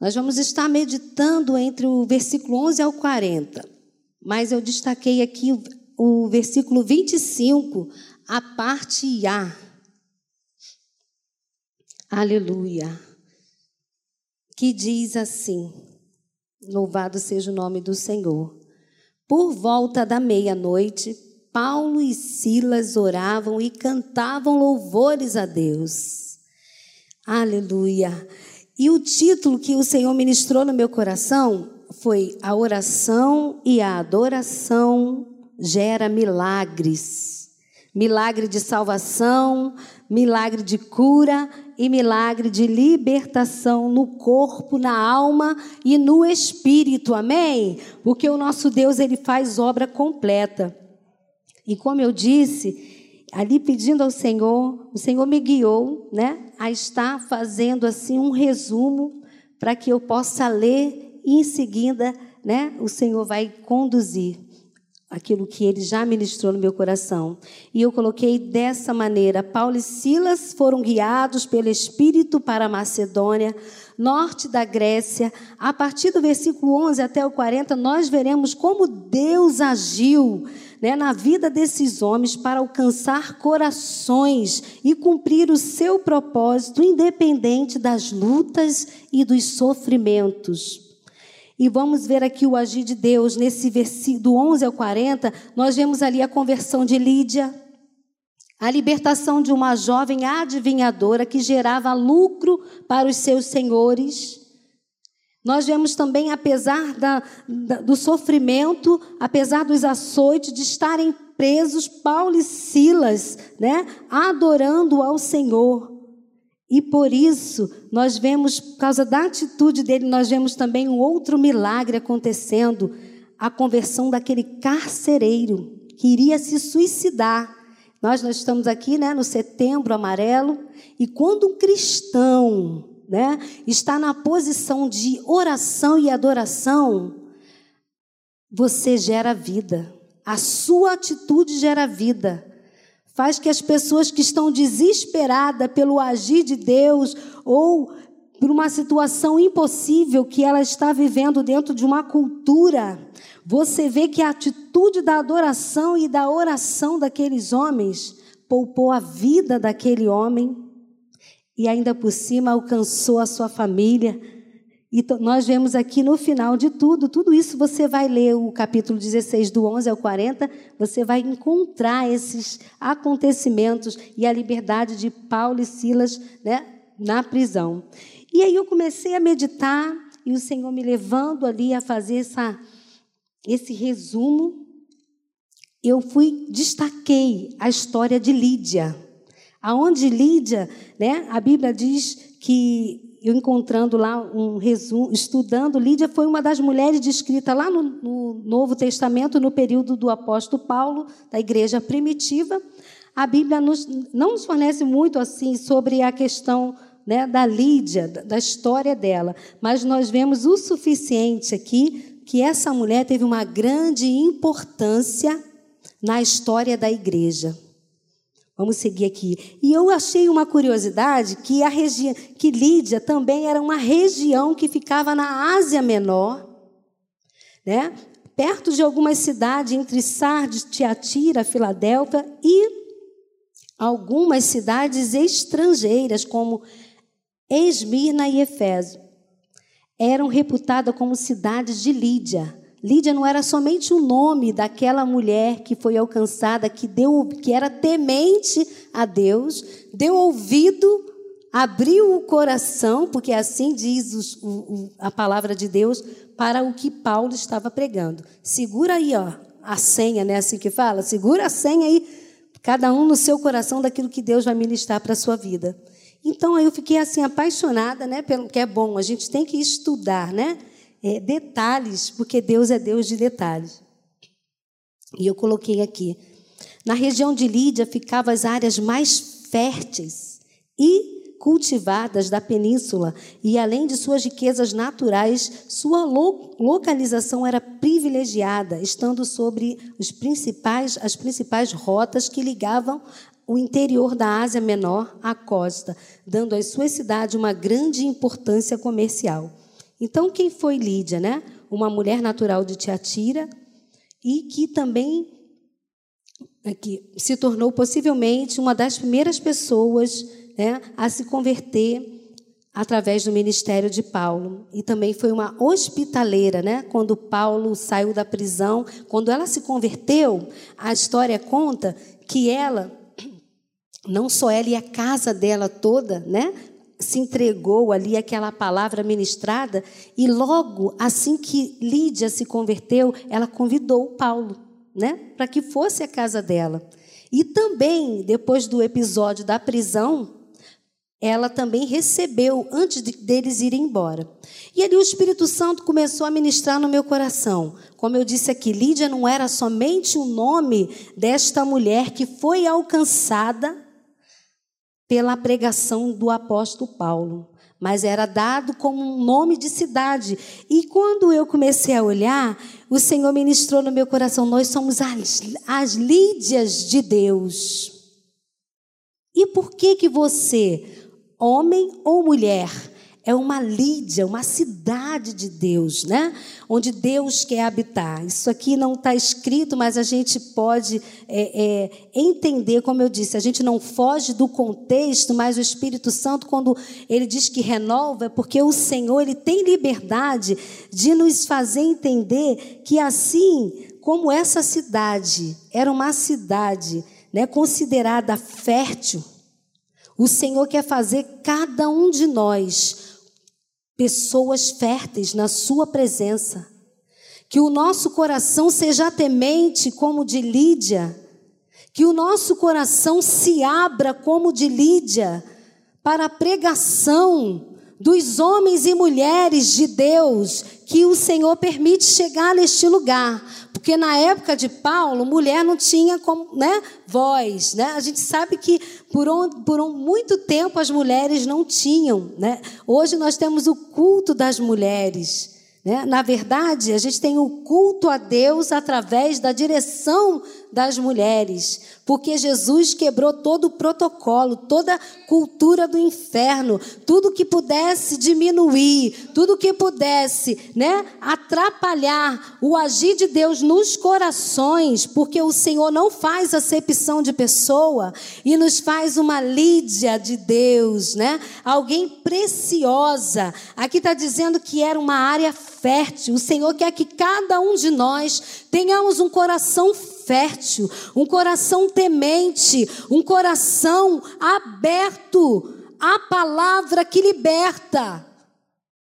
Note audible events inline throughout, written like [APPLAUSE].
Nós vamos estar meditando entre o versículo 11 ao 40, mas eu destaquei aqui o, versículo 25, a parte A. Aleluia. Que diz assim: Louvado seja o nome do Senhor. Por volta da meia-noite, Paulo e Silas oravam e cantavam louvores a Deus. Aleluia. E o título que o Senhor ministrou no meu coração foi A Oração e a Adoração Gera Milagres. Milagre de salvação, milagre de cura e milagre de libertação no corpo, na alma e no espírito. Amém? Porque o nosso Deus ele faz obra completa. E como eu disse, ali pedindo ao Senhor, o Senhor me guiou, né, a estar fazendo assim um resumo para que eu possa ler e em seguida, né, o Senhor vai conduzir aquilo que ele já ministrou no meu coração. E eu coloquei dessa maneira: Paulo e Silas foram guiados pelo Espírito para a Macedônia, norte da Grécia. A partir do versículo 11 até o 40, nós veremos como Deus agiu né, na vida desses homens para alcançar corações e cumprir o seu propósito, independente das lutas e dos sofrimentos. E vamos ver aqui o agir de Deus nesse versículo do 11 ao 40, nós vemos ali a conversão de Lídia, a libertação de uma jovem adivinhadora que gerava lucro para os seus senhores. Nós vemos também, apesar da, da, do sofrimento, apesar dos açoites, de estarem presos, Paulo e Silas, né, adorando ao Senhor. E por isso, nós vemos, por causa da atitude dele, nós vemos também um outro milagre acontecendo, a conversão daquele carcereiro que iria se suicidar. Nós, nós estamos aqui né, no setembro amarelo, e quando um cristão né, está na posição de oração e adoração, você gera vida. A sua atitude gera vida. Faz que as pessoas que estão desesperadas pelo agir de Deus ou por uma situação impossível que ela está vivendo dentro de uma cultura, você vê que a atitude da adoração e da oração daqueles homens poupou a vida daquele homem e ainda por cima alcançou a sua família. E nós vemos aqui no final de tudo, tudo isso você vai ler o capítulo 16, do 11 ao 40, você vai encontrar esses acontecimentos e a liberdade de Paulo e Silas né, na prisão. E aí eu comecei a meditar e o Senhor me levando ali a fazer essa, esse resumo. Eu fui, destaquei a história de Lídia. Aonde Lídia, né, a Bíblia diz que, eu encontrando lá um resumo, estudando, Lídia foi uma das mulheres descritas lá no, no Novo Testamento, no período do apóstolo Paulo, da igreja primitiva. A Bíblia nos, não nos fornece muito assim sobre a questão né, da Lídia, da história dela, mas nós vemos o suficiente aqui que essa mulher teve uma grande importância na história da igreja. Vamos seguir aqui. E eu achei uma curiosidade que a região, que Lídia também era uma região que ficava na Ásia Menor, né? Perto de algumas cidades entre Sardes, Tiatira, Filadélfia e algumas cidades estrangeiras como Esmirna e Efésio. Eram reputadas como cidades de Lídia. Lídia não era somente o nome daquela mulher que foi alcançada, que deu, que era temente a Deus, deu ouvido, abriu o coração, porque assim diz os, o, a palavra de Deus para o que Paulo estava pregando. Segura aí, ó, a senha, né? Assim que fala. Segura a senha aí, cada um no seu coração daquilo que Deus vai ministrar para a sua vida. Então aí eu fiquei assim apaixonada, né? Pelo que é bom. A gente tem que estudar, né? É, detalhes, porque Deus é Deus de detalhes. E eu coloquei aqui. Na região de Lídia ficavam as áreas mais férteis e cultivadas da península, e além de suas riquezas naturais, sua lo localização era privilegiada, estando sobre principais, as principais rotas que ligavam o interior da Ásia Menor à costa, dando às suas cidades uma grande importância comercial. Então, quem foi Lídia, né? Uma mulher natural de Tiatira e que também é, que se tornou possivelmente uma das primeiras pessoas né, a se converter através do ministério de Paulo. E também foi uma hospitaleira, né? Quando Paulo saiu da prisão, quando ela se converteu, a história conta que ela, não só ela e a casa dela toda, né? Se entregou ali aquela palavra ministrada, e logo assim que Lídia se converteu, ela convidou Paulo, né? Para que fosse a casa dela. E também, depois do episódio da prisão, ela também recebeu antes de, deles irem embora. E ali o Espírito Santo começou a ministrar no meu coração. Como eu disse aqui, Lídia não era somente o nome desta mulher que foi alcançada pela pregação do apóstolo Paulo, mas era dado como um nome de cidade. E quando eu comecei a olhar, o Senhor ministrou no meu coração: nós somos as, as Lídias de Deus. E por que que você homem ou mulher, é uma Lídia, uma cidade de Deus, né? Onde Deus quer habitar. Isso aqui não está escrito, mas a gente pode é, é, entender, como eu disse, a gente não foge do contexto, mas o Espírito Santo, quando ele diz que renova, é porque o Senhor ele tem liberdade de nos fazer entender que assim como essa cidade era uma cidade né, considerada fértil, o Senhor quer fazer cada um de nós pessoas férteis na Sua presença. Que o nosso coração seja temente como de Lídia. Que o nosso coração se abra como de Lídia para a pregação dos homens e mulheres de Deus que o Senhor permite chegar neste lugar. Porque na época de Paulo, mulher não tinha como, né, voz. Né? A gente sabe que por, um, por um, muito tempo as mulheres não tinham. Né? Hoje nós temos o culto das mulheres. Né? Na verdade, a gente tem o culto a Deus através da direção das mulheres, porque Jesus quebrou todo o protocolo, toda a cultura do inferno, tudo que pudesse diminuir, tudo que pudesse, né, atrapalhar o agir de Deus nos corações, porque o Senhor não faz acepção de pessoa e nos faz uma Lídia de Deus, né? Alguém preciosa. Aqui está dizendo que era uma área fértil. O Senhor quer que cada um de nós tenhamos um coração fértil, um coração temente, um coração aberto à palavra que liberta.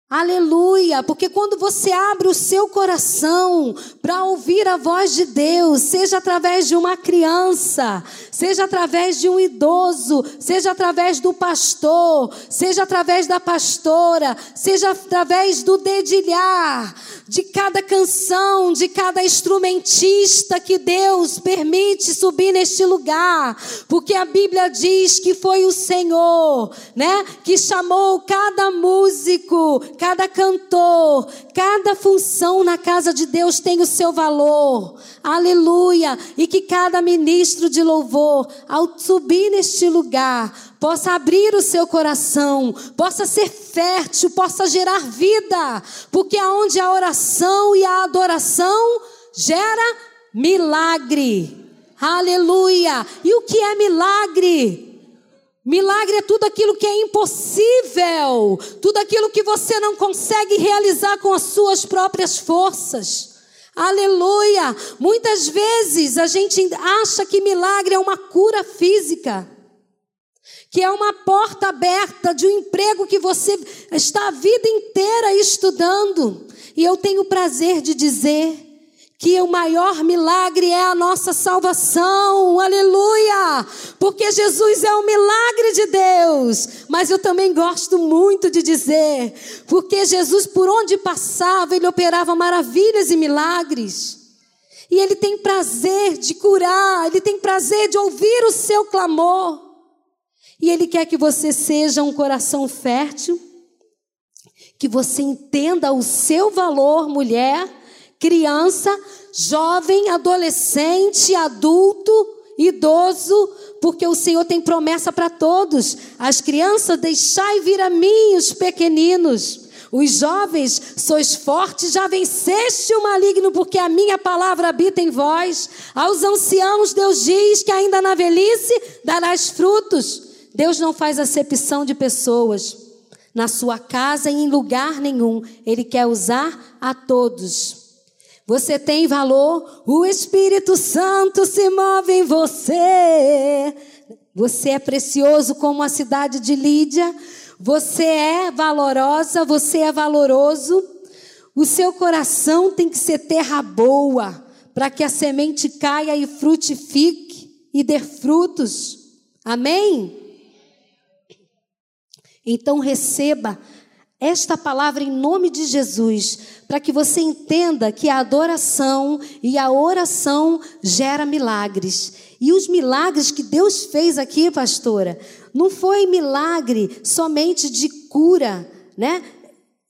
Aleluia, porque quando você abre o seu coração para ouvir a voz de Deus, seja através de uma criança, seja através de um idoso, seja através do pastor, seja através da pastora, seja através do dedilhar, de cada canção, de cada instrumentista que Deus permite subir neste lugar, porque a Bíblia diz que foi o Senhor, né, que chamou cada músico, cada cantor, cada função na casa de Deus tem o seu valor. Aleluia! E que cada ministro de louvor, ao subir neste lugar, possa abrir o seu coração, possa ser fértil, possa gerar vida, porque aonde a oração e a adoração gera milagre. Aleluia! E o que é milagre? Milagre é tudo aquilo que é impossível, tudo aquilo que você não consegue realizar com as suas próprias forças. Aleluia! Muitas vezes a gente acha que milagre é uma cura física, que é uma porta aberta de um emprego que você está a vida inteira estudando. E eu tenho o prazer de dizer que o maior milagre é a nossa salvação, aleluia, porque Jesus é o milagre de Deus, mas eu também gosto muito de dizer, porque Jesus, por onde passava, ele operava maravilhas e milagres, e ele tem prazer de curar, ele tem prazer de ouvir o seu clamor, e ele quer que você seja um coração fértil, que você entenda o seu valor, mulher criança, jovem, adolescente, adulto, idoso, porque o Senhor tem promessa para todos. As crianças, deixai vir a mim os pequeninos, Os jovens, sois fortes, já venceste o maligno, porque a minha palavra habita em vós. Aos anciãos, Deus diz que ainda na velhice darás frutos. Deus não faz acepção de pessoas. Na sua casa e em lugar nenhum, Ele quer usar a todos. Você tem valor, o Espírito Santo se move em você. Você é precioso como a cidade de Lídia. Você é valorosa, você é valoroso. O seu coração tem que ser terra boa, para que a semente caia e frutifique e dê frutos. Amém? Então receba esta palavra em nome de Jesus, para que você entenda que a adoração e a oração gera milagres. E os milagres que Deus fez aqui, pastora, não foi milagre somente de cura, né?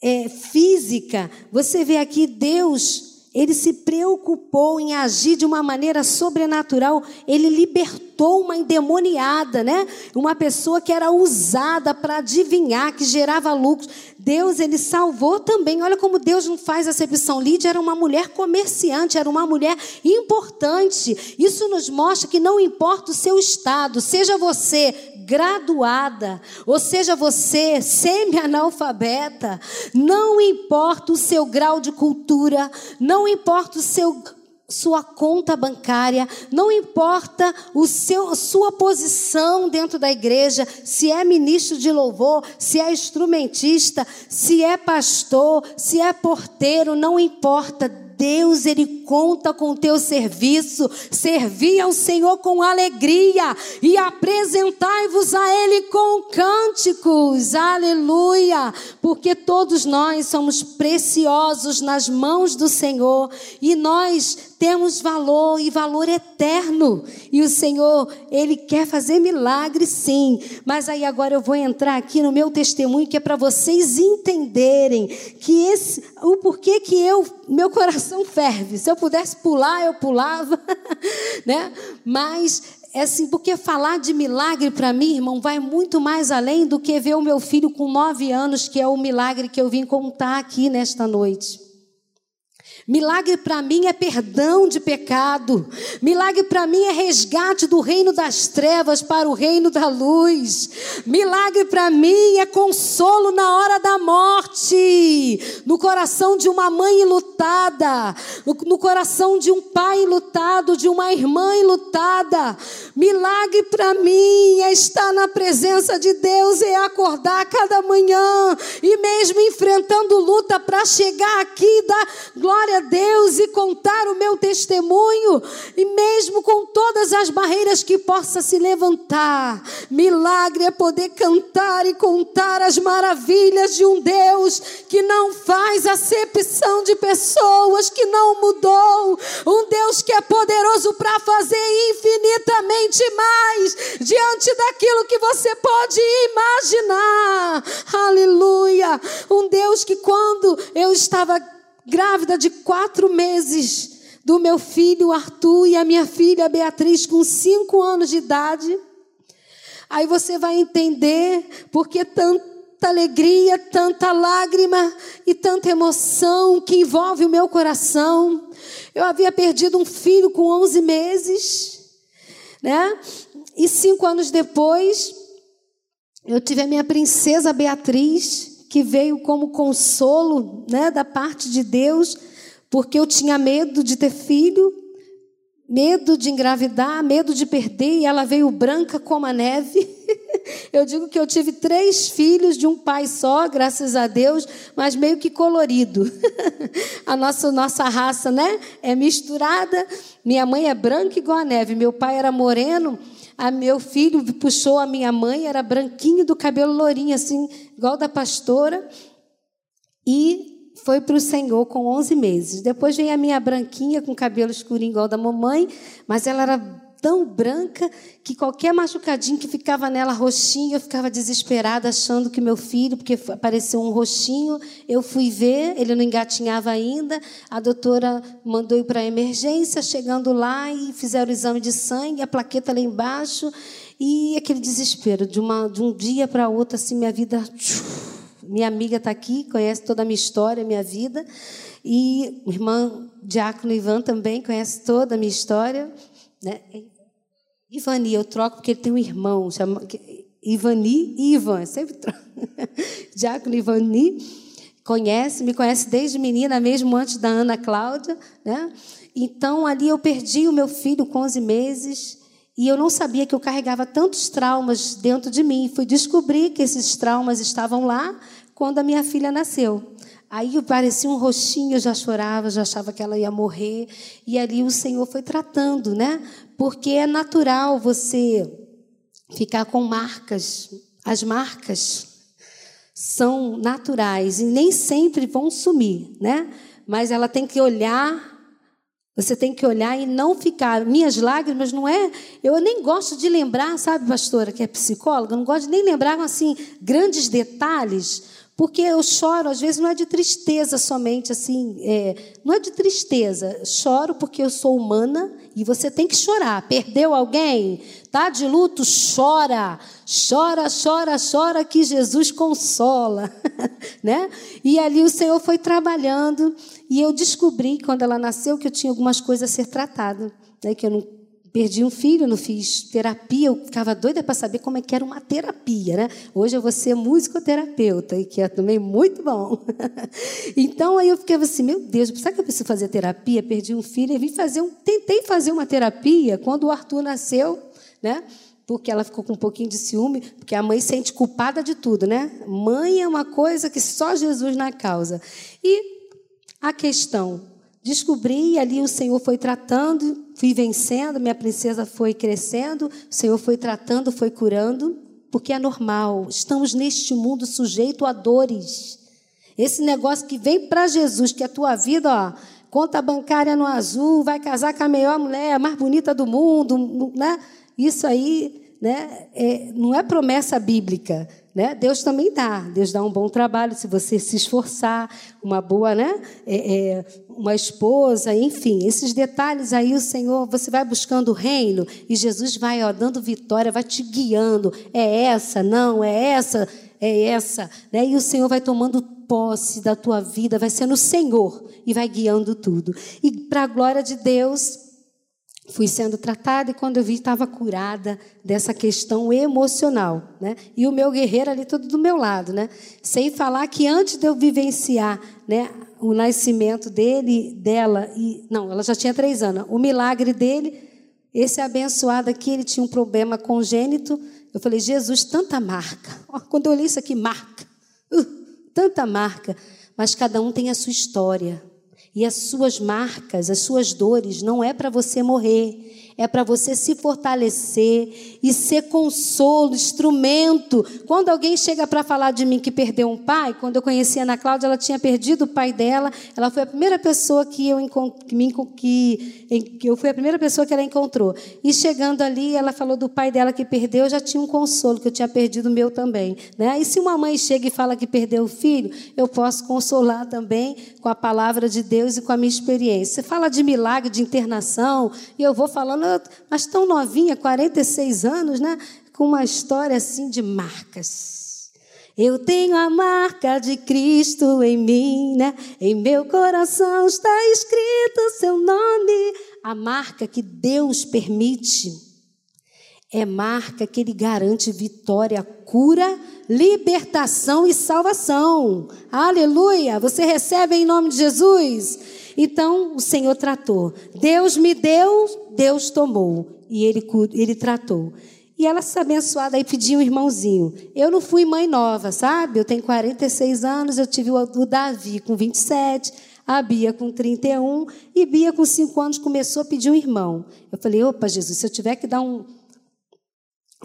É, física. Você vê aqui Deus ele se preocupou em agir de uma maneira sobrenatural. Ele libertou uma endemoniada, né? Uma pessoa que era usada para adivinhar, que gerava lucros. Deus, ele salvou também. Olha como Deus não faz acepção. Lídia era uma mulher comerciante, era uma mulher importante. Isso nos mostra que não importa o seu estado, seja você graduada, ou seja você semi-analfabeta, não importa o seu grau de cultura, não importa o seu sua conta bancária, não importa o seu, sua posição dentro da igreja, se é ministro de louvor, se é instrumentista, se é pastor, se é porteiro, não importa. Deus, Ele conta com o teu serviço. Servi ao Senhor com alegria e apresentai-vos a Ele com cânticos. Aleluia! Porque todos nós somos preciosos nas mãos do Senhor e nós temos valor e valor eterno. E o Senhor, Ele quer fazer milagres, sim. Mas aí agora eu vou entrar aqui no meu testemunho, que é para vocês entenderem que esse, o porquê que eu, meu coração ferve. Se eu pudesse pular, eu pulava, [LAUGHS] né? Mas é assim, porque falar de milagre para mim, irmão, vai muito mais além do que ver o meu filho com nove anos, que é o milagre que eu vim contar aqui nesta noite. Milagre para mim é perdão de pecado. Milagre para mim é resgate do reino das trevas para o reino da luz. Milagre para mim é consolo na hora da morte, no coração de uma mãe lutada, no coração de um pai lutado, de uma irmã lutada. Milagre para mim é estar na presença de Deus e acordar cada manhã e mesmo enfrentando luta para chegar aqui da glória a Deus e contar o meu testemunho, e mesmo com todas as barreiras que possa se levantar. Milagre é poder cantar e contar as maravilhas de um Deus que não faz acepção de pessoas, que não mudou. Um Deus que é poderoso para fazer infinitamente mais diante daquilo que você pode imaginar. Aleluia! Um Deus que quando eu estava grávida de quatro meses do meu filho Arthur e a minha filha Beatriz, com cinco anos de idade. Aí você vai entender porque tanta alegria, tanta lágrima e tanta emoção que envolve o meu coração. Eu havia perdido um filho com 11 meses, né? E cinco anos depois, eu tive a minha princesa Beatriz que veio como consolo né, da parte de Deus, porque eu tinha medo de ter filho, medo de engravidar, medo de perder, e ela veio branca como a neve. [LAUGHS] Eu digo que eu tive três filhos de um pai só, graças a Deus, mas meio que colorido. [LAUGHS] A nossa, nossa raça né, é misturada. Minha mãe é branca igual a neve, meu pai era moreno. A meu filho puxou a minha mãe, era branquinho do cabelo lourinho, assim, igual da pastora, e foi para o Senhor com 11 meses. Depois vem a minha branquinha com cabelo escurinho igual da mamãe, mas ela era tão branca que qualquer machucadinho que ficava nela roxinho, eu ficava desesperada achando que meu filho, porque apareceu um roxinho, eu fui ver, ele não engatinhava ainda, a doutora mandou ir para a emergência, chegando lá e fizeram o exame de sangue, a plaqueta lá embaixo, e aquele desespero, de, uma, de um dia para outro, assim, minha vida minha amiga está aqui, conhece toda a minha história, minha vida. E o irmão Diácono Ivan também conhece toda a minha história. Né? Ivani, eu troco porque ele tem um irmão, chama Ivani e Ivan, sempre troco. [LAUGHS] Diácono Ivani conhece, me conhece desde menina, mesmo antes da Ana Cláudia. Né? Então, ali eu perdi o meu filho com 11 meses e eu não sabia que eu carregava tantos traumas dentro de mim. Fui descobrir que esses traumas estavam lá quando a minha filha nasceu. Aí parecia um roxinho, eu já chorava, já achava que ela ia morrer. E ali o Senhor foi tratando, né? Porque é natural você ficar com marcas. As marcas são naturais e nem sempre vão sumir, né? Mas ela tem que olhar, você tem que olhar e não ficar. Minhas lágrimas não é. Eu nem gosto de lembrar, sabe, pastora, que é psicóloga, não gosto de nem lembrar assim grandes detalhes, porque eu choro, às vezes, não é de tristeza somente, assim, é, não é de tristeza. Choro porque eu sou humana e você tem que chorar. Perdeu alguém? Tá de luto? Chora. Chora, chora, chora que Jesus consola. [LAUGHS] né? E ali o Senhor foi trabalhando e eu descobri, quando ela nasceu, que eu tinha algumas coisas a ser tratada. Né? Que eu não Perdi um filho, não fiz terapia, eu ficava doida para saber como é que era uma terapia, né? Hoje eu vou ser musicoterapeuta, e que é também muito bom. [LAUGHS] então aí eu fiquei assim, meu Deus, será que eu preciso fazer terapia? Perdi um filho e vim fazer um, tentei fazer uma terapia quando o Arthur nasceu, né? Porque ela ficou com um pouquinho de ciúme, porque a mãe sente culpada de tudo, né? Mãe é uma coisa que só Jesus na causa. E a questão Descobri e ali o Senhor foi tratando, fui vencendo, minha princesa foi crescendo, o Senhor foi tratando, foi curando, porque é normal. Estamos neste mundo sujeito a dores. Esse negócio que vem para Jesus, que a tua vida, ó, conta bancária no azul, vai casar com a melhor mulher, a mais bonita do mundo, né? Isso aí, né, é, não é promessa bíblica. Né? Deus também dá, Deus dá um bom trabalho se você se esforçar, uma boa, né? É, é, uma esposa, enfim, esses detalhes aí o Senhor, você vai buscando o reino e Jesus vai ó, dando vitória, vai te guiando. É essa, não, é essa, é essa, né? E o Senhor vai tomando posse da tua vida, vai sendo o Senhor e vai guiando tudo. E para a glória de Deus, fui sendo tratada e quando eu vi estava curada dessa questão emocional, né? E o meu guerreiro ali todo do meu lado, né? Sem falar que antes de eu vivenciar, né, o nascimento dele, dela e não, ela já tinha três anos. O milagre dele, esse abençoado aqui, ele tinha um problema congênito. Eu falei, Jesus, tanta marca. quando eu olhei isso aqui, marca, uh, tanta marca. Mas cada um tem a sua história. E as suas marcas, as suas dores, não é para você morrer, é para você se fortalecer e ser consolo, instrumento. Quando alguém chega para falar de mim que perdeu um pai, quando eu conheci a Ana Cláudia, ela tinha perdido o pai dela, ela foi a primeira pessoa que eu, que, que eu fui a primeira pessoa que ela encontrou. E chegando ali, ela falou do pai dela que perdeu, eu já tinha um consolo, que eu tinha perdido o meu também. Né? E se uma mãe chega e fala que perdeu o filho, eu posso consolar também com a palavra de Deus e com a minha experiência. Você fala de milagre, de internação, e eu vou falando mas tão novinha, 46 anos, né? Com uma história assim de marcas. Eu tenho a marca de Cristo em mim, né? Em meu coração está escrito seu nome. A marca que Deus permite é marca que Ele garante vitória, cura, libertação e salvação. Aleluia! Você recebe em nome de Jesus. Então o Senhor tratou. Deus me deu, Deus tomou. E ele, ele tratou. E ela se abençoada aí pediu um irmãozinho. Eu não fui mãe nova, sabe? Eu tenho 46 anos, eu tive o Davi com 27, a Bia com 31, e Bia com 5 anos começou a pedir um irmão. Eu falei, opa, Jesus, se eu tiver que dar um.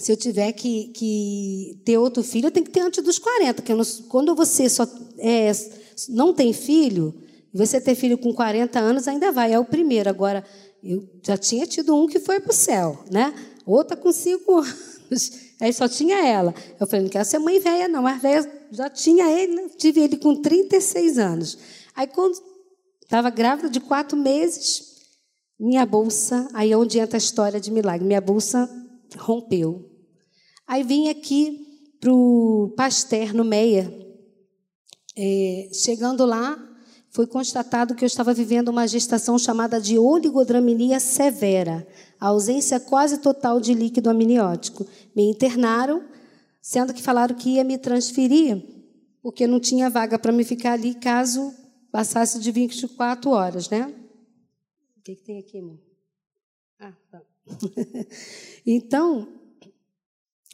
Se eu tiver que, que ter outro filho, eu tenho que ter antes dos 40, porque não, quando você só é, não tem filho, você ter filho com 40 anos ainda vai, é o primeiro. Agora, eu já tinha tido um que foi para o céu, né? Outra com 5 [LAUGHS] anos. Aí só tinha ela. Eu falei, não quero ser mãe velha, não. Mas velha já tinha ele, né? tive ele com 36 anos. Aí, quando estava grávida de quatro meses, minha bolsa, aí é onde entra a história de milagre, minha bolsa rompeu. Aí vim aqui para o Pasteur, no Meia, é, chegando lá, foi constatado que eu estava vivendo uma gestação chamada de oligodraminia severa, a ausência quase total de líquido amniótico. Me internaram, sendo que falaram que ia me transferir, porque não tinha vaga para me ficar ali caso passasse de 24 horas, né? O que, que tem aqui, irmão? Ah, tá. [LAUGHS] então,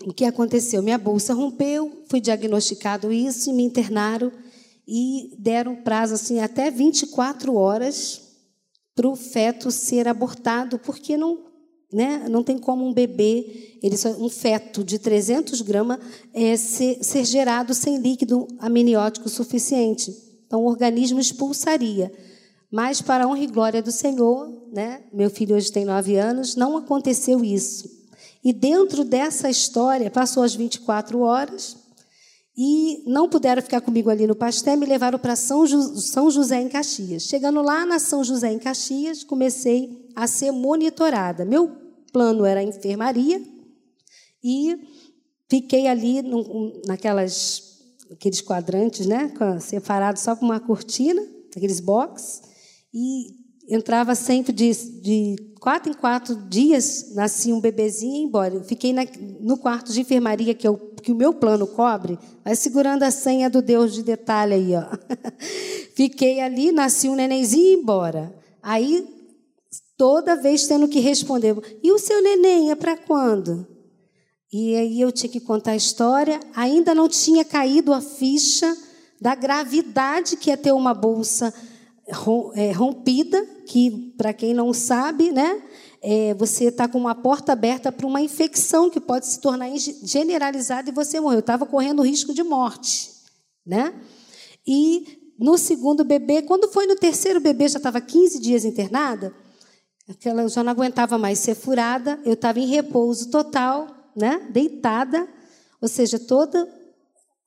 o que aconteceu? Minha bolsa rompeu, fui diagnosticado isso e me internaram e deram prazo assim até 24 horas para o feto ser abortado, porque não, né, não tem como um bebê, ele só, um feto de 300 gramas, é, ser, ser gerado sem líquido amniótico suficiente. Então, o organismo expulsaria. Mas, para a honra e glória do Senhor, né, meu filho hoje tem nove anos, não aconteceu isso. E dentro dessa história, passou as 24 horas, e não puderam ficar comigo ali no pastel, me levaram para São, São José em Caxias. Chegando lá na São José em Caxias, comecei a ser monitorada. Meu plano era enfermaria e fiquei ali no, naquelas aqueles quadrantes, né, separado só com uma cortina, aqueles box, e entrava sempre de, de quatro em quatro dias, nascia um bebezinho e ia embora. Eu fiquei na, no quarto de enfermaria que, eu, que o meu plano cobre, vai segurando a senha do Deus de detalhe aí, ó. [LAUGHS] Fiquei ali, nasci um nenenzinho e ia embora. Aí, toda vez tendo que responder, e o seu neném é para quando? E aí eu tinha que contar a história, ainda não tinha caído a ficha da gravidade que é ter uma bolsa é, rompida, que, para quem não sabe, né, é, você está com uma porta aberta para uma infecção que pode se tornar generalizada e você morrer. Eu estava correndo risco de morte. Né? E no segundo bebê, quando foi no terceiro bebê, já estava 15 dias internada, eu já não aguentava mais ser furada, eu estava em repouso total, né, deitada, ou seja, todas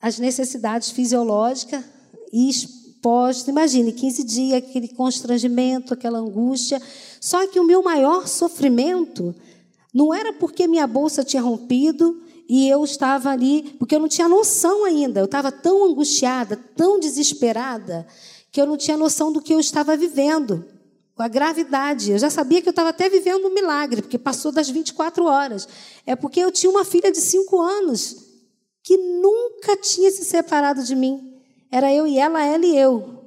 as necessidades fisiológicas e Imagine, 15 dias, aquele constrangimento, aquela angústia. Só que o meu maior sofrimento não era porque minha bolsa tinha rompido e eu estava ali, porque eu não tinha noção ainda. Eu estava tão angustiada, tão desesperada, que eu não tinha noção do que eu estava vivendo. A gravidade. Eu já sabia que eu estava até vivendo um milagre, porque passou das 24 horas. É porque eu tinha uma filha de 5 anos que nunca tinha se separado de mim. Era eu e ela, ela e eu.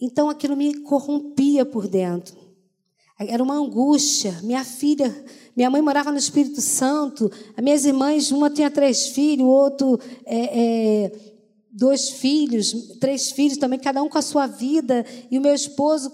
Então aquilo me corrompia por dentro. Era uma angústia. Minha filha, minha mãe morava no Espírito Santo. As minhas irmãs, uma tinha três filhos, o outro é, é, dois filhos, três filhos também, cada um com a sua vida. E o meu esposo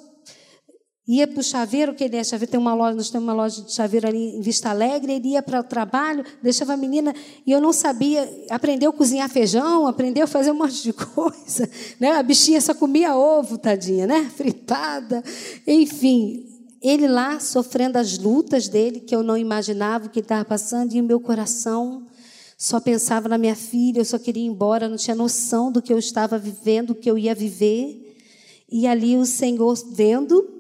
ia para o chaveiro, que ele é chaveiro, tem uma loja, nós temos uma loja de chaveiro ali em Vista Alegre, ele ia para o trabalho, deixava a menina, e eu não sabia, aprendeu a cozinhar feijão, aprendeu a fazer um monte de [LAUGHS] coisa, né? A bichinha só comia ovo, tadinha, né? [LAUGHS] Fritada, enfim. Ele lá sofrendo as lutas dele, que eu não imaginava o que ele estava passando, e o meu coração só pensava na minha filha, eu só queria ir embora, não tinha noção do que eu estava vivendo, do que eu ia viver. E ali o Senhor vendo,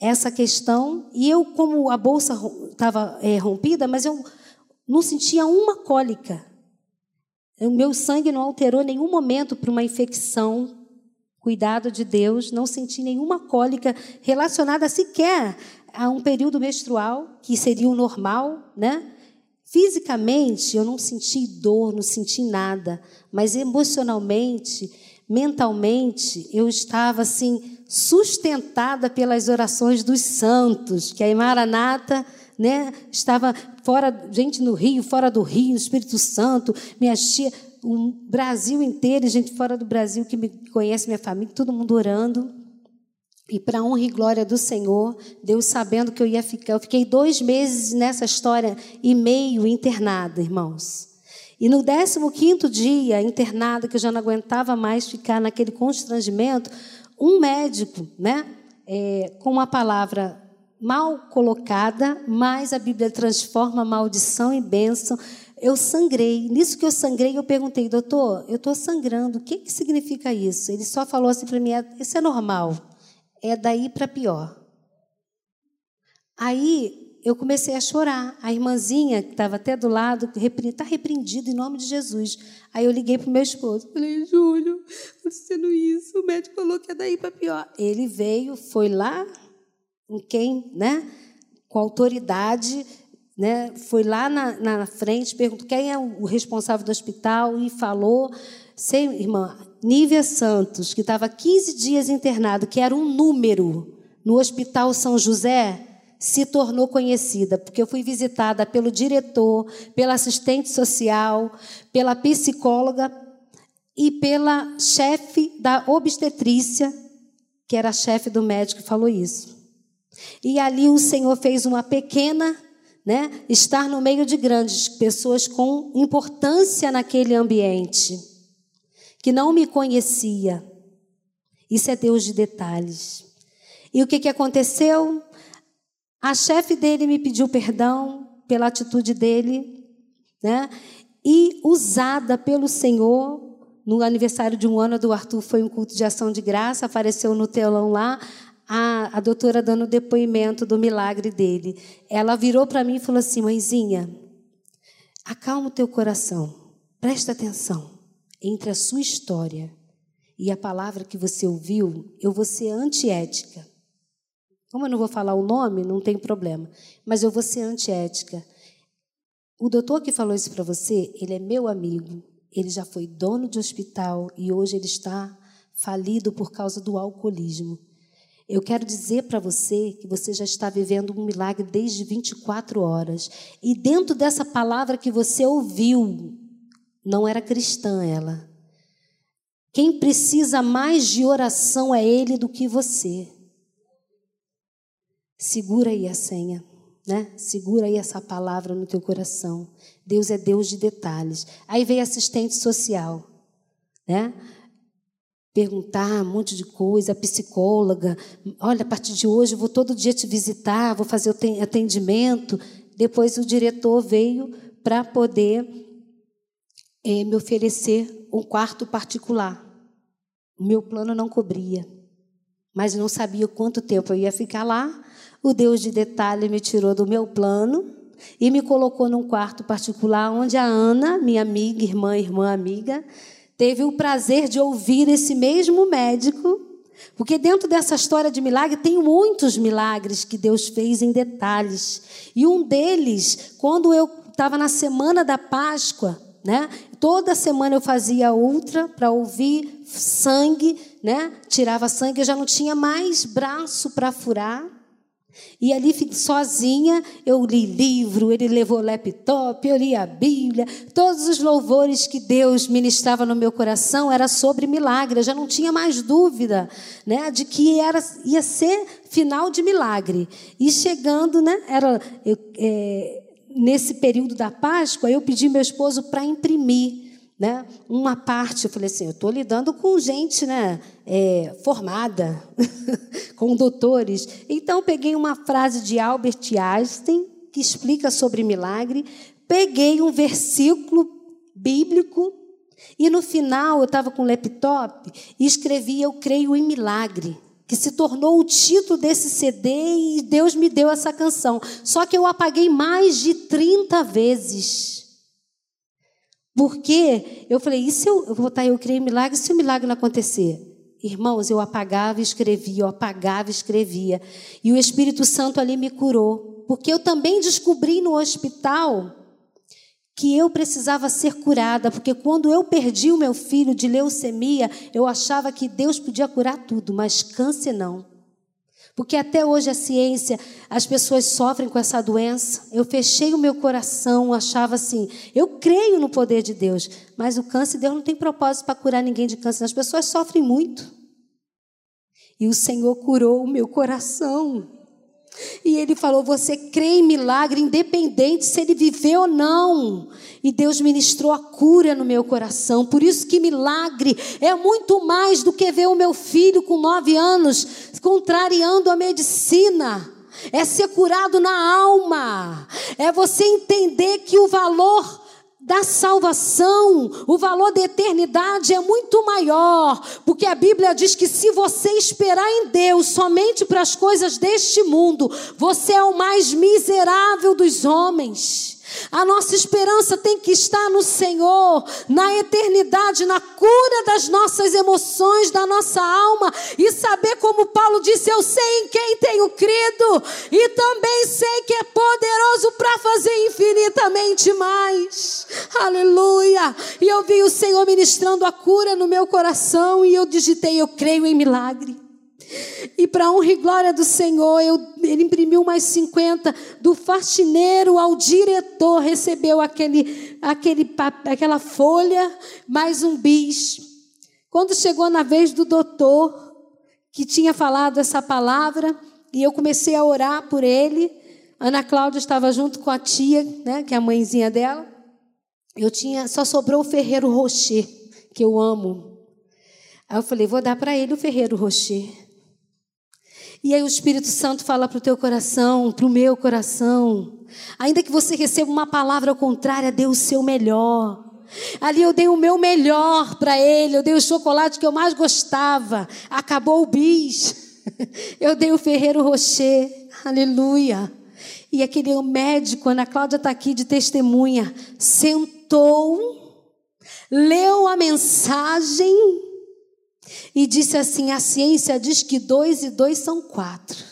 essa questão. E eu, como a bolsa estava é, rompida, mas eu não sentia uma cólica. O meu sangue não alterou nenhum momento para uma infecção. Cuidado de Deus, não senti nenhuma cólica relacionada sequer a um período menstrual, que seria o normal, né? Fisicamente, eu não senti dor, não senti nada, mas emocionalmente, mentalmente, eu estava assim sustentada pelas orações dos santos, que a Maranata né, estava fora, gente no Rio, fora do Rio, Espírito Santo, minha tia, o Brasil inteiro, gente fora do Brasil que me conhece, minha família, todo mundo orando. E para honra e glória do Senhor, Deus sabendo que eu ia ficar, eu fiquei dois meses nessa história e meio internada, irmãos. E no 15 dia internada, que eu já não aguentava mais ficar naquele constrangimento, um médico, né, é, com uma palavra mal colocada, mas a Bíblia transforma maldição em bênção. Eu sangrei. Nisso que eu sangrei, eu perguntei, doutor, eu estou sangrando, o que, que significa isso? Ele só falou assim para mim: é, isso é normal, é daí para pior. Aí eu comecei a chorar. A irmãzinha, que estava até do lado, está repreendido em nome de Jesus. Aí eu liguei para o meu esposo. Falei, Júlio, acontecendo isso, o médico falou que é daí para pior. Ele veio, foi lá em quem, né? Com autoridade, né? Foi lá na, na frente, perguntou quem é o responsável do hospital e falou. Sei, irmã, Nívia Santos, que estava 15 dias internado, que era um número no Hospital São José, se tornou conhecida, porque eu fui visitada pelo diretor, pela assistente social, pela psicóloga e pela chefe da obstetrícia, que era a chefe do médico que falou isso. E ali o Senhor fez uma pequena, né, estar no meio de grandes pessoas com importância naquele ambiente, que não me conhecia. Isso é Deus de detalhes. E o que, que aconteceu? A chefe dele me pediu perdão pela atitude dele, né? E usada pelo Senhor, no aniversário de um ano do Arthur, foi um culto de ação de graça, apareceu no telão lá, a, a doutora dando depoimento do milagre dele. Ela virou para mim e falou assim: Mãezinha, acalma o teu coração, presta atenção. Entre a sua história e a palavra que você ouviu, eu vou ser antiética. Como eu não vou falar o nome, não tem problema. Mas eu vou ser antiética. O doutor que falou isso para você, ele é meu amigo. Ele já foi dono de hospital e hoje ele está falido por causa do alcoolismo. Eu quero dizer para você que você já está vivendo um milagre desde 24 horas. E dentro dessa palavra que você ouviu, não era cristã ela. Quem precisa mais de oração é ele do que você. Segura aí a senha, né? Segura aí essa palavra no teu coração. Deus é Deus de detalhes. Aí veio assistente social, né? Perguntar um monte de coisa, psicóloga, olha, a partir de hoje eu vou todo dia te visitar, vou fazer o atendimento. Depois o diretor veio para poder é, me oferecer um quarto particular. O meu plano não cobria, mas não sabia quanto tempo eu ia ficar lá o Deus de detalhe me tirou do meu plano e me colocou num quarto particular onde a Ana, minha amiga, irmã, irmã, amiga, teve o prazer de ouvir esse mesmo médico, porque dentro dessa história de milagre tem muitos milagres que Deus fez em detalhes. E um deles, quando eu estava na semana da Páscoa, né? Toda semana eu fazia ultra para ouvir sangue, né? Tirava sangue, eu já não tinha mais braço para furar. E ali sozinha, eu li livro, ele levou laptop, eu li a Bíblia, todos os louvores que Deus ministrava no meu coração era sobre milagre. Eu já não tinha mais dúvida, né, de que era ia ser final de milagre. E chegando, né, era eu, é, nesse período da Páscoa, eu pedi meu esposo para imprimir né, uma parte, eu falei assim, eu estou lidando com gente né, é, formada, [LAUGHS] com doutores. Então, peguei uma frase de Albert Einstein, que explica sobre milagre, peguei um versículo bíblico, e no final eu estava com o laptop e escrevi Eu Creio em Milagre, que se tornou o título desse CD e Deus me deu essa canção. Só que eu apaguei mais de 30 vezes. Porque eu falei, e se eu, eu vou estar, eu criei milagre, se o milagre não acontecer? Irmãos, eu apagava e escrevia, eu apagava e escrevia. E o Espírito Santo ali me curou. Porque eu também descobri no hospital que eu precisava ser curada, porque quando eu perdi o meu filho de leucemia, eu achava que Deus podia curar tudo, mas câncer não. Porque até hoje a ciência, as pessoas sofrem com essa doença. Eu fechei o meu coração, achava assim, eu creio no poder de Deus, mas o câncer, Deus não tem propósito para curar ninguém de câncer. As pessoas sofrem muito. E o Senhor curou o meu coração. E ele falou: Você crê em milagre, independente se ele viveu ou não. E Deus ministrou a cura no meu coração. Por isso que milagre é muito mais do que ver o meu filho com nove anos contrariando a medicina. É ser curado na alma. É você entender que o valor da salvação, o valor da eternidade é muito maior, porque a Bíblia diz que se você esperar em Deus somente para as coisas deste mundo, você é o mais miserável dos homens. A nossa esperança tem que estar no Senhor, na eternidade, na cura das nossas emoções, da nossa alma e saber, como Paulo disse: Eu sei em quem tenho crido e também sei que é poderoso para fazer infinitamente mais. Aleluia! E eu vi o Senhor ministrando a cura no meu coração e eu digitei: Eu creio em milagre. E para honra e glória do Senhor, eu, ele imprimiu mais 50. Do faxineiro ao diretor, recebeu aquele, aquele, aquela folha, mais um bis. Quando chegou na vez do doutor, que tinha falado essa palavra, e eu comecei a orar por ele, Ana Cláudia estava junto com a tia, né, que é a mãezinha dela. Eu tinha, só sobrou o Ferreiro Rocher, que eu amo. Aí eu falei, vou dar para ele o Ferreiro Rocher. E aí o Espírito Santo fala para o teu coração, para o meu coração. Ainda que você receba uma palavra contrária, dê o seu melhor. Ali eu dei o meu melhor para ele, eu dei o chocolate que eu mais gostava. Acabou o bis. [LAUGHS] Eu dei o Ferreiro Rocher. Aleluia. E aquele médico, Ana Cláudia está aqui de testemunha, sentou, leu a mensagem e disse assim: a ciência diz que dois e dois são quatro.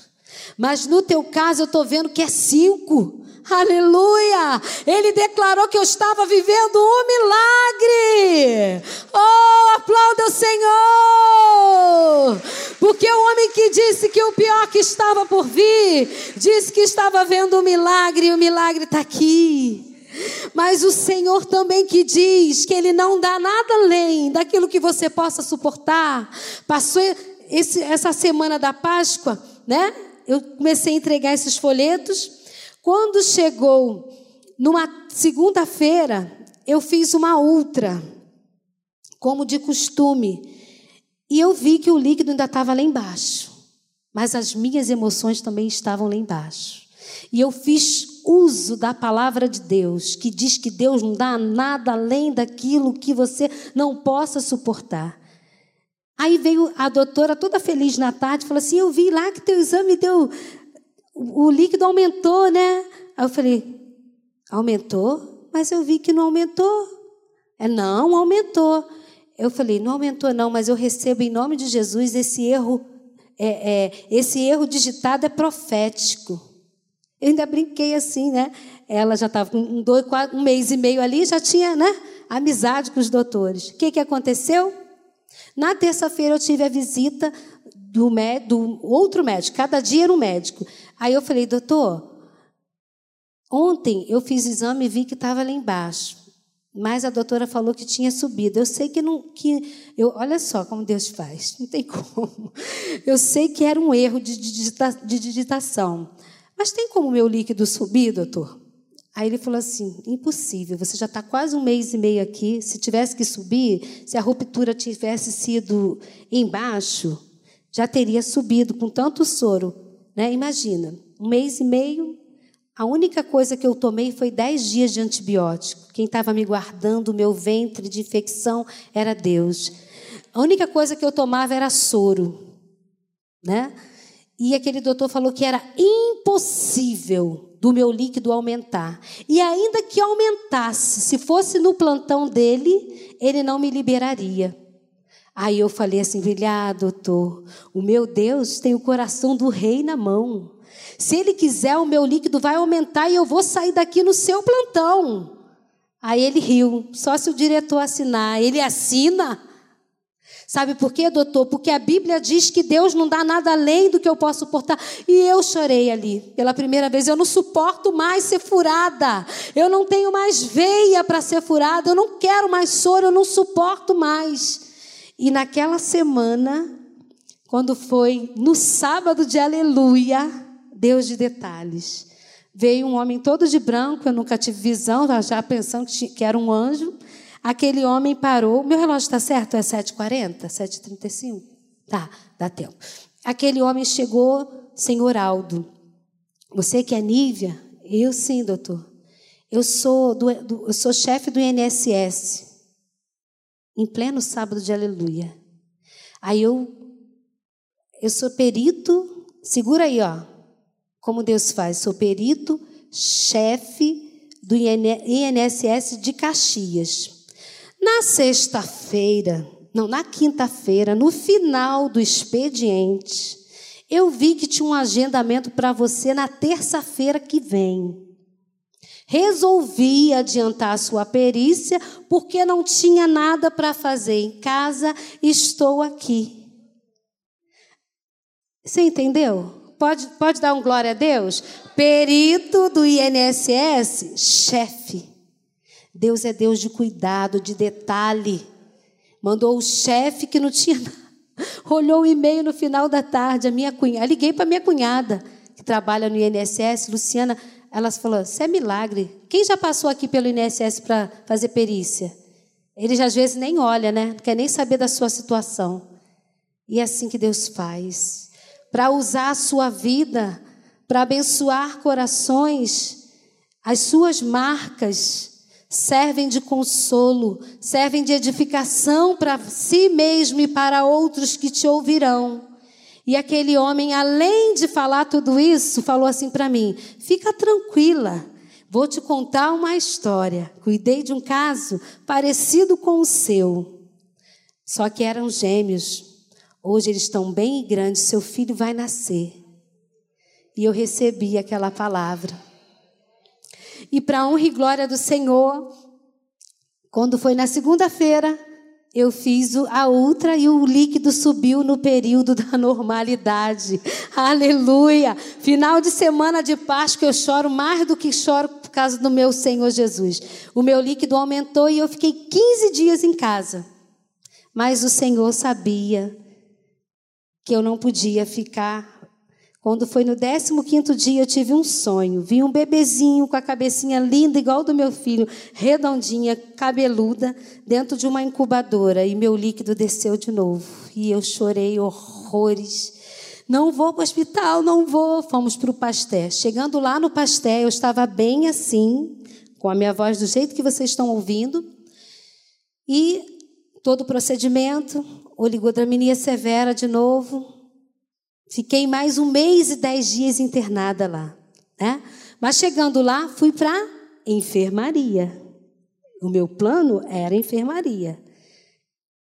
Mas no teu caso eu estou vendo que é cinco. Aleluia! Ele declarou que eu estava vivendo um milagre. Oh, aplauda o Senhor! Porque o homem que disse que o pior que estava por vir, disse que estava vendo um milagre e o milagre está aqui. Mas o Senhor também que diz que Ele não dá nada além daquilo que você possa suportar. Passou esse, essa semana da Páscoa, né? Eu comecei a entregar esses folhetos. Quando chegou numa segunda-feira, eu fiz uma ultra, como de costume. E eu vi que o líquido ainda estava lá embaixo. Mas as minhas emoções também estavam lá embaixo. E eu fiz uso da palavra de Deus, que diz que Deus não dá nada além daquilo que você não possa suportar. Aí veio a doutora toda feliz na tarde, falou assim: Eu vi lá que teu exame deu. O líquido aumentou, né? Aí eu falei: Aumentou? Mas eu vi que não aumentou. É, não, aumentou. Eu falei: Não aumentou, não, mas eu recebo em nome de Jesus esse erro. É, é, esse erro digitado é profético. Eu ainda brinquei assim, né? Ela já estava com um, dois, quatro, um mês e meio ali, já tinha, né? Amizade com os doutores. O que, que aconteceu? Na terça-feira eu tive a visita do, do outro médico. Cada dia era um médico. Aí eu falei, doutor, ontem eu fiz o exame e vi que estava lá embaixo. Mas a doutora falou que tinha subido. Eu sei que não. Que, eu, olha só como Deus faz. [LAUGHS] Não tem como. Eu sei que era um erro de, digita, de digitação. Mas tem como o meu líquido subir, doutor? Aí ele falou assim: impossível, você já está quase um mês e meio aqui. Se tivesse que subir, se a ruptura tivesse sido embaixo, já teria subido com tanto soro. Né? Imagina, um mês e meio, a única coisa que eu tomei foi dez dias de antibiótico. Quem estava me guardando o meu ventre de infecção era Deus. A única coisa que eu tomava era soro. Né? E aquele doutor falou que era impossível do meu líquido aumentar. E ainda que aumentasse, se fosse no plantão dele, ele não me liberaria. Aí eu falei assim, ah, doutor, o meu Deus tem o coração do rei na mão. Se ele quiser, o meu líquido vai aumentar e eu vou sair daqui no seu plantão. Aí ele riu, só se o diretor assinar. Ele assina. Sabe por quê, doutor? Porque a Bíblia diz que Deus não dá nada além do que eu posso suportar. E eu chorei ali pela primeira vez. Eu não suporto mais ser furada. Eu não tenho mais veia para ser furada. Eu não quero mais soro. Eu não suporto mais. E naquela semana, quando foi no sábado de aleluia, Deus de detalhes. Veio um homem todo de branco, eu nunca tive visão, já pensando que era um anjo. Aquele homem parou. Meu relógio está certo? É 7h40? 7h35? Tá, dá tempo. Aquele homem chegou, senhor Aldo. Você que é Nívia? Eu sim, doutor. Eu sou, do, do, eu sou chefe do INSS, em pleno sábado de aleluia. Aí eu, eu sou perito, segura aí, ó, como Deus faz, sou perito, chefe do INSS de Caxias. Na sexta-feira, não, na quinta-feira, no final do expediente, eu vi que tinha um agendamento para você na terça-feira que vem. Resolvi adiantar a sua perícia porque não tinha nada para fazer em casa, estou aqui. Você entendeu? Pode, pode dar um glória a Deus? Perito do INSS, chefe. Deus é Deus de cuidado, de detalhe. Mandou o chefe que não tinha nada. [LAUGHS] Olhou o e-mail no final da tarde, a minha cunhada. Liguei para minha cunhada, que trabalha no INSS, Luciana. Ela falou: Isso é milagre. Quem já passou aqui pelo INSS para fazer perícia? Ele às vezes nem olha, né? Não quer nem saber da sua situação. E é assim que Deus faz. Para usar a sua vida, para abençoar corações, as suas marcas servem de consolo, servem de edificação para si mesmo e para outros que te ouvirão. E aquele homem, além de falar tudo isso, falou assim para mim: fica tranquila, vou te contar uma história. Cuidei de um caso parecido com o seu, só que eram gêmeos. Hoje eles estão bem grandes, seu filho vai nascer. E eu recebi aquela palavra. E para honra e glória do Senhor, quando foi na segunda-feira, eu fiz a ultra e o líquido subiu no período da [LAUGHS] normalidade. Aleluia! Final de semana de Páscoa eu choro mais do que choro por causa do meu Senhor Jesus. O meu líquido aumentou e eu fiquei 15 dias em casa. Mas o Senhor sabia que eu não podia ficar quando foi no 15 dia, eu tive um sonho. Vi um bebezinho com a cabecinha linda, igual do meu filho, redondinha, cabeluda, dentro de uma incubadora. E meu líquido desceu de novo. E eu chorei horrores. Não vou para o hospital, não vou. Fomos para o pastel. Chegando lá no pastel, eu estava bem assim, com a minha voz do jeito que vocês estão ouvindo. E todo o procedimento, oligodraminia severa de novo, Fiquei mais um mês e dez dias internada lá. Né? Mas chegando lá, fui para enfermaria. O meu plano era enfermaria.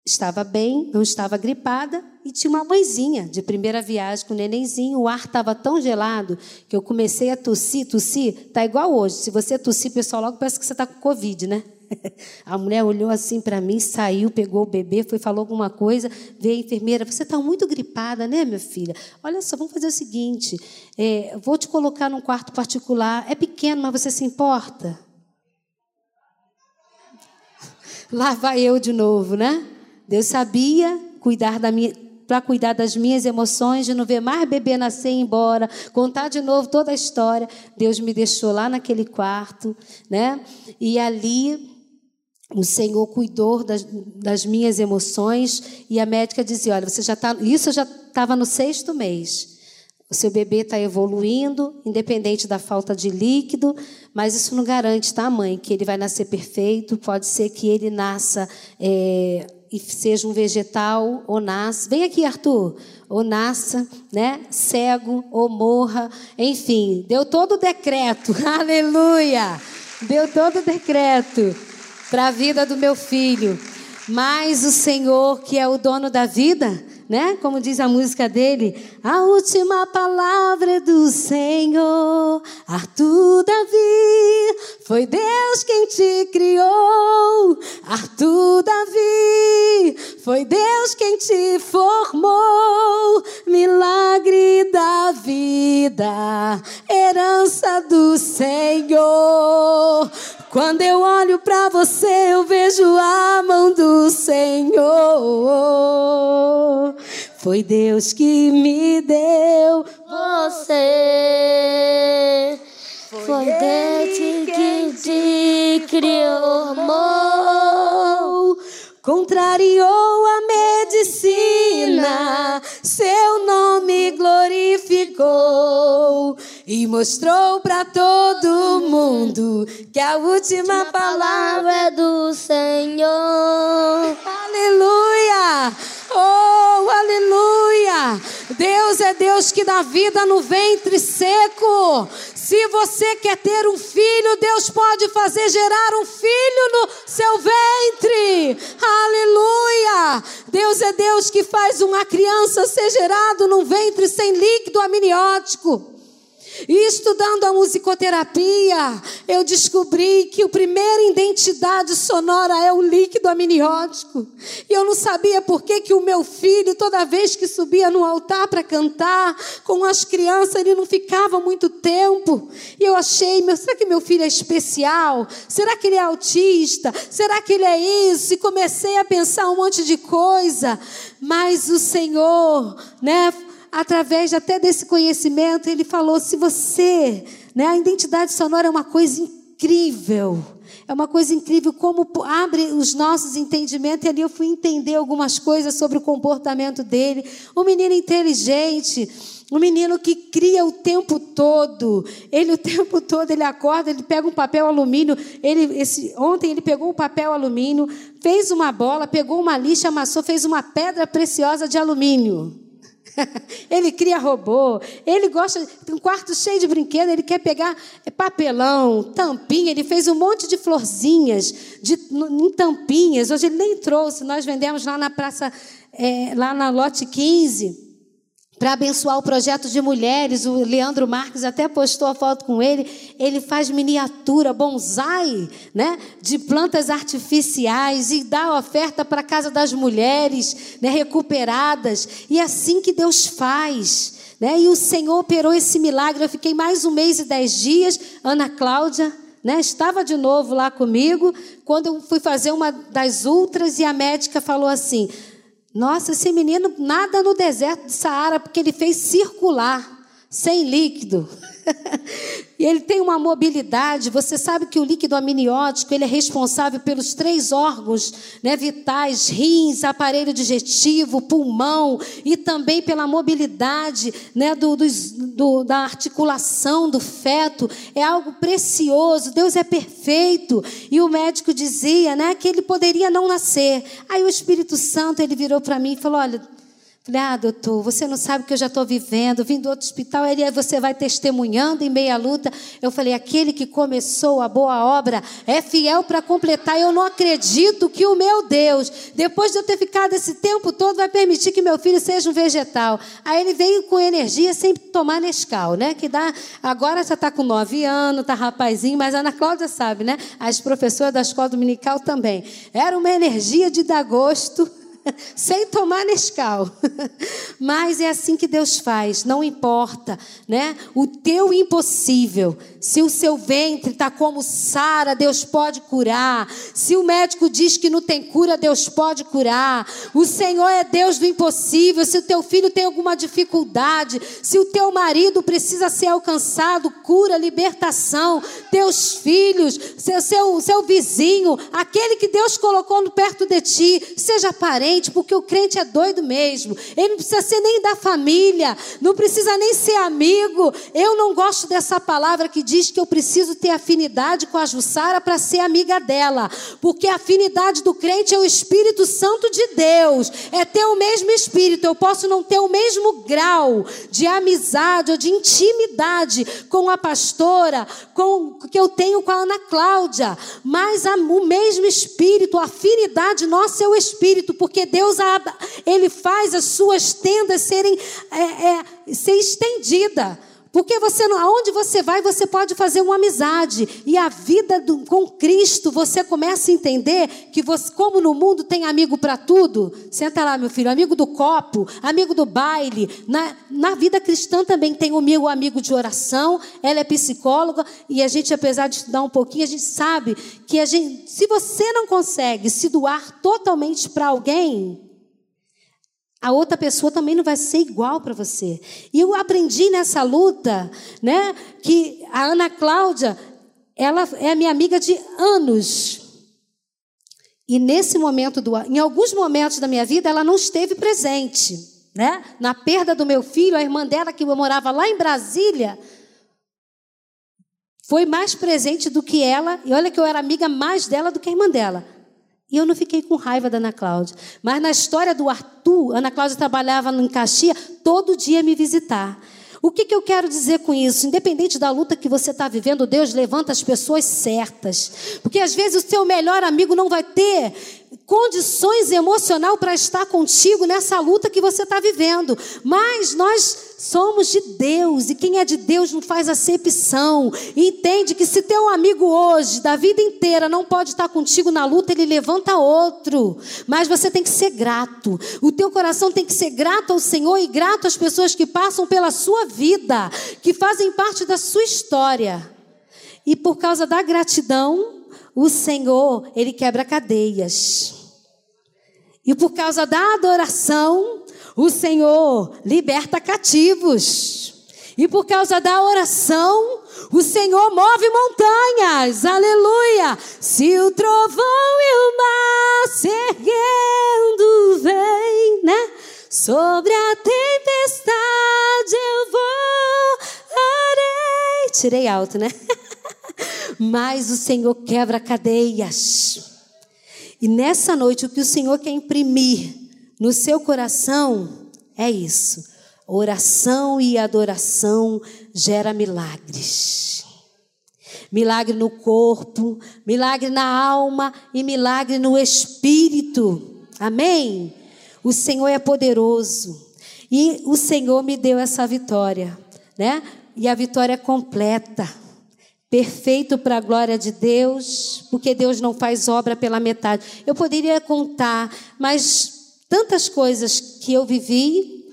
Estava bem, não estava gripada e tinha uma mãezinha de primeira viagem com o nenenzinho. O ar estava tão gelado que eu comecei a tossir, tossir. Tá igual hoje. Se você tossir, o pessoal logo parece que você está com Covid, né? [LAUGHS] A mulher olhou assim para mim, saiu, pegou o bebê, foi falou alguma coisa, veio a enfermeira, você está muito gripada, né, minha filha? Olha só, vamos fazer o seguinte, é, vou te colocar num quarto particular, é pequeno, mas você se importa? [LAUGHS] Lá vai eu de novo, né? Deus sabia cuidar da minha, para cuidar das minhas emoções, de não ver mais bebê nascer e ir embora, contar de novo toda a história. Deus me deixou lá naquele quarto, né? E ali o Senhor cuidou das, das, minhas emoções e a médica dizia: Olha, você já está. Isso já estava no sexto mês. O seu bebê está evoluindo, independente da falta de líquido, mas isso não garante, tá, mãe, que ele vai nascer perfeito. Pode ser que ele nasça é, e seja um vegetal ou nasça. Vem aqui, Arthur. Ou nasça, né? Cego ou morra. Enfim, deu todo o decreto. [LAUGHS] Aleluia! Deu todo o decreto para a vida do meu filho. Mas o Senhor, que é o dono da vida, né? Como diz a música dele, a última palavra é do Senhor. Arthur Davi, foi Deus quem te criou. Arthur Davi, foi Deus quem te formou. Milagre da vida, herança do Senhor. Quando eu olho para você, eu vejo a mão do Senhor. Foi Deus que me deu você. Foi Deus que te criou. Contrariou a medicina, seu nome glorificou e mostrou para todo mundo que a última palavra é do Senhor. Aleluia! Oh, aleluia! Deus é Deus que dá vida no ventre seco. Se você quer ter um filho, Deus pode fazer gerar um filho no seu ventre. Aleluia! Deus é Deus que faz uma criança ser gerado num ventre sem líquido amniótico. E estudando a musicoterapia, eu descobri que a primeira identidade sonora é o líquido amniótico. E eu não sabia por que, que o meu filho, toda vez que subia no altar para cantar com as crianças, ele não ficava muito tempo. E eu achei, meu, será que meu filho é especial? Será que ele é autista? Será que ele é isso? E comecei a pensar um monte de coisa. Mas o Senhor, né? Através até desse conhecimento, ele falou: se você, né, a identidade sonora é uma coisa incrível. É uma coisa incrível como abre os nossos entendimentos. E ali eu fui entender algumas coisas sobre o comportamento dele. Um menino inteligente, um menino que cria o tempo todo. Ele o [LAUGHS] tempo todo ele acorda, ele pega um papel alumínio. Ele esse, ontem ele pegou um papel alumínio, fez uma bola, pegou uma lixa, amassou, fez uma pedra preciosa de alumínio. [LAUGHS] ele cria robô, ele gosta, tem um quarto cheio de brinquedos, ele quer pegar papelão, tampinha, ele fez um monte de florzinhas de, em tampinhas. Hoje ele nem trouxe, nós vendemos lá na praça, é, lá na lote 15 para abençoar o projeto de mulheres. O Leandro Marques até postou a foto com ele. Ele faz miniatura, bonsai, né, de plantas artificiais e dá oferta para a casa das mulheres, né, recuperadas. E é assim que Deus faz. Né? E o Senhor operou esse milagre. Eu fiquei mais um mês e dez dias. Ana Cláudia né, estava de novo lá comigo. Quando eu fui fazer uma das ultras e a médica falou assim: nossa, esse menino nada no deserto de Saara, porque ele fez circular, sem líquido. [LAUGHS] e ele tem uma mobilidade. Você sabe que o líquido amniótico ele é responsável pelos três órgãos né, vitais: rins, aparelho digestivo, pulmão e também pela mobilidade né, do, do, da articulação do feto. É algo precioso. Deus é perfeito. E o médico dizia né, que ele poderia não nascer. Aí o Espírito Santo ele virou para mim e falou: Olha Falei, ah, doutor, você não sabe o que eu já estou vivendo. Vim do outro hospital, ele, você vai testemunhando em meia luta. Eu falei, aquele que começou a boa obra é fiel para completar. Eu não acredito que o meu Deus, depois de eu ter ficado esse tempo todo, vai permitir que meu filho seja um vegetal. Aí ele veio com energia sem tomar Nescau, né? Que dá, agora já está com nove anos, está rapazinho, mas a Ana Cláudia sabe, né? As professoras da escola dominical também. Era uma energia de dar gosto [LAUGHS] sem tomar Nescau. [LAUGHS] Mas é assim que Deus faz, não importa, né? O teu impossível. Se o seu ventre está como Sara, Deus pode curar. Se o médico diz que não tem cura, Deus pode curar. O Senhor é Deus do impossível. Se o teu filho tem alguma dificuldade, se o teu marido precisa ser alcançado, cura, libertação. Teus filhos, seu, seu, seu vizinho, aquele que Deus colocou perto de ti, seja parente crente, porque o crente é doido mesmo. Ele não precisa ser nem da família, não precisa nem ser amigo. Eu não gosto dessa palavra que diz que eu preciso ter afinidade com a Jussara para ser amiga dela, porque a afinidade do crente é o Espírito Santo de Deus, é ter o mesmo Espírito. Eu posso não ter o mesmo grau de amizade ou de intimidade com a pastora, com que eu tenho com a Ana Cláudia, mas a, o mesmo Espírito, a afinidade nossa é o Espírito, porque Deus ele faz as suas tendas serem é, é, ser estendida. Porque você, aonde você vai, você pode fazer uma amizade. E a vida do, com Cristo, você começa a entender que você, como no mundo tem amigo para tudo, senta lá, meu filho, amigo do copo, amigo do baile. Na, na vida cristã também tem o meu amigo de oração, ela é psicóloga, e a gente, apesar de estudar um pouquinho, a gente sabe que a gente, se você não consegue se doar totalmente para alguém, a outra pessoa também não vai ser igual para você. E eu aprendi nessa luta, né, que a Ana Cláudia, ela é minha amiga de anos. E nesse momento do, em alguns momentos da minha vida, ela não esteve presente, né? Na perda do meu filho, a irmã dela que morava lá em Brasília, foi mais presente do que ela, e olha que eu era amiga mais dela do que a irmã dela. E eu não fiquei com raiva da Ana Cláudia. Mas na história do Arthur, Ana Cláudia trabalhava em Caxias, todo dia me visitar. O que, que eu quero dizer com isso? Independente da luta que você está vivendo, Deus levanta as pessoas certas. Porque às vezes o seu melhor amigo não vai ter condições emocional para estar contigo nessa luta que você está vivendo. Mas nós somos de Deus e quem é de Deus não faz acepção. Entende que se teu amigo hoje, da vida inteira, não pode estar contigo na luta, ele levanta outro. Mas você tem que ser grato. O teu coração tem que ser grato ao Senhor e grato às pessoas que passam pela sua vida, que fazem parte da sua história. E por causa da gratidão, o Senhor, ele quebra cadeias. E por causa da adoração, o Senhor liberta cativos. E por causa da oração, o Senhor move montanhas. Aleluia! Se o trovão e o mar se erguendo vem, né? Sobre a tempestade eu voarei. Tirei alto, né? [LAUGHS] Mas o Senhor quebra cadeias. E nessa noite, o que o Senhor quer imprimir no seu coração é isso. Oração e adoração gera milagres. Milagre no corpo, milagre na alma e milagre no espírito. Amém? O Senhor é poderoso. E o Senhor me deu essa vitória, né? E a vitória é completa perfeito para a glória de Deus, porque Deus não faz obra pela metade. Eu poderia contar, mas tantas coisas que eu vivi,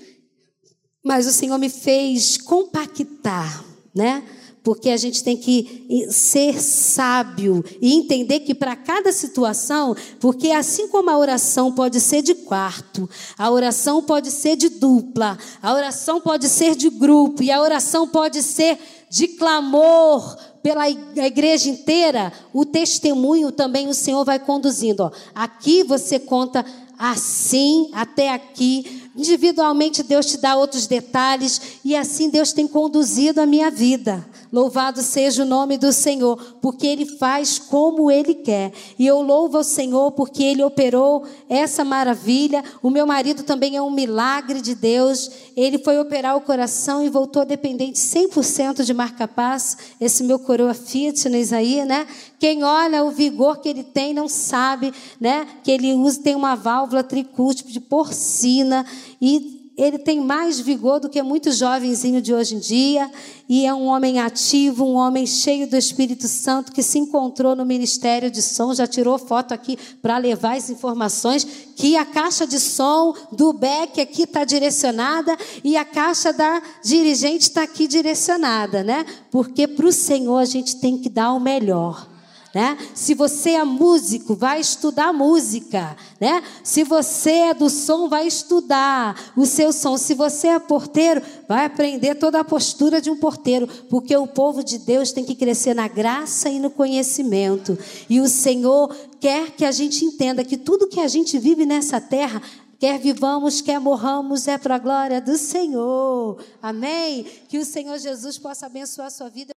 mas o Senhor me fez compactar, né? Porque a gente tem que ser sábio e entender que para cada situação, porque assim como a oração pode ser de quarto, a oração pode ser de dupla, a oração pode ser de grupo e a oração pode ser de clamor pela igreja inteira, o testemunho também o Senhor vai conduzindo. Ó. Aqui você conta assim, até aqui. Individualmente Deus te dá outros detalhes e assim Deus tem conduzido a minha vida. Louvado seja o nome do Senhor, porque Ele faz como Ele quer. E eu louvo ao Senhor porque Ele operou essa maravilha. O meu marido também é um milagre de Deus. Ele foi operar o coração e voltou dependente 100% de marca-paz. Esse meu coroa fitness aí, né? Quem olha o vigor que ele tem não sabe, né? Que ele usa, tem uma válvula tricúspide de porcina e ele tem mais vigor do que muitos jovenzinhos de hoje em dia, e é um homem ativo, um homem cheio do Espírito Santo que se encontrou no ministério de som, já tirou foto aqui para levar as informações que a caixa de som do Beck aqui está direcionada e a caixa da dirigente está aqui direcionada, né? Porque para o Senhor a gente tem que dar o melhor. Né? Se você é músico, vai estudar música, né? Se você é do som, vai estudar o seu som. Se você é porteiro, vai aprender toda a postura de um porteiro, porque o povo de Deus tem que crescer na graça e no conhecimento. E o Senhor quer que a gente entenda que tudo que a gente vive nessa terra Quer vivamos, quer morramos, é para a glória do Senhor. Amém? Que o Senhor Jesus possa abençoar a sua vida.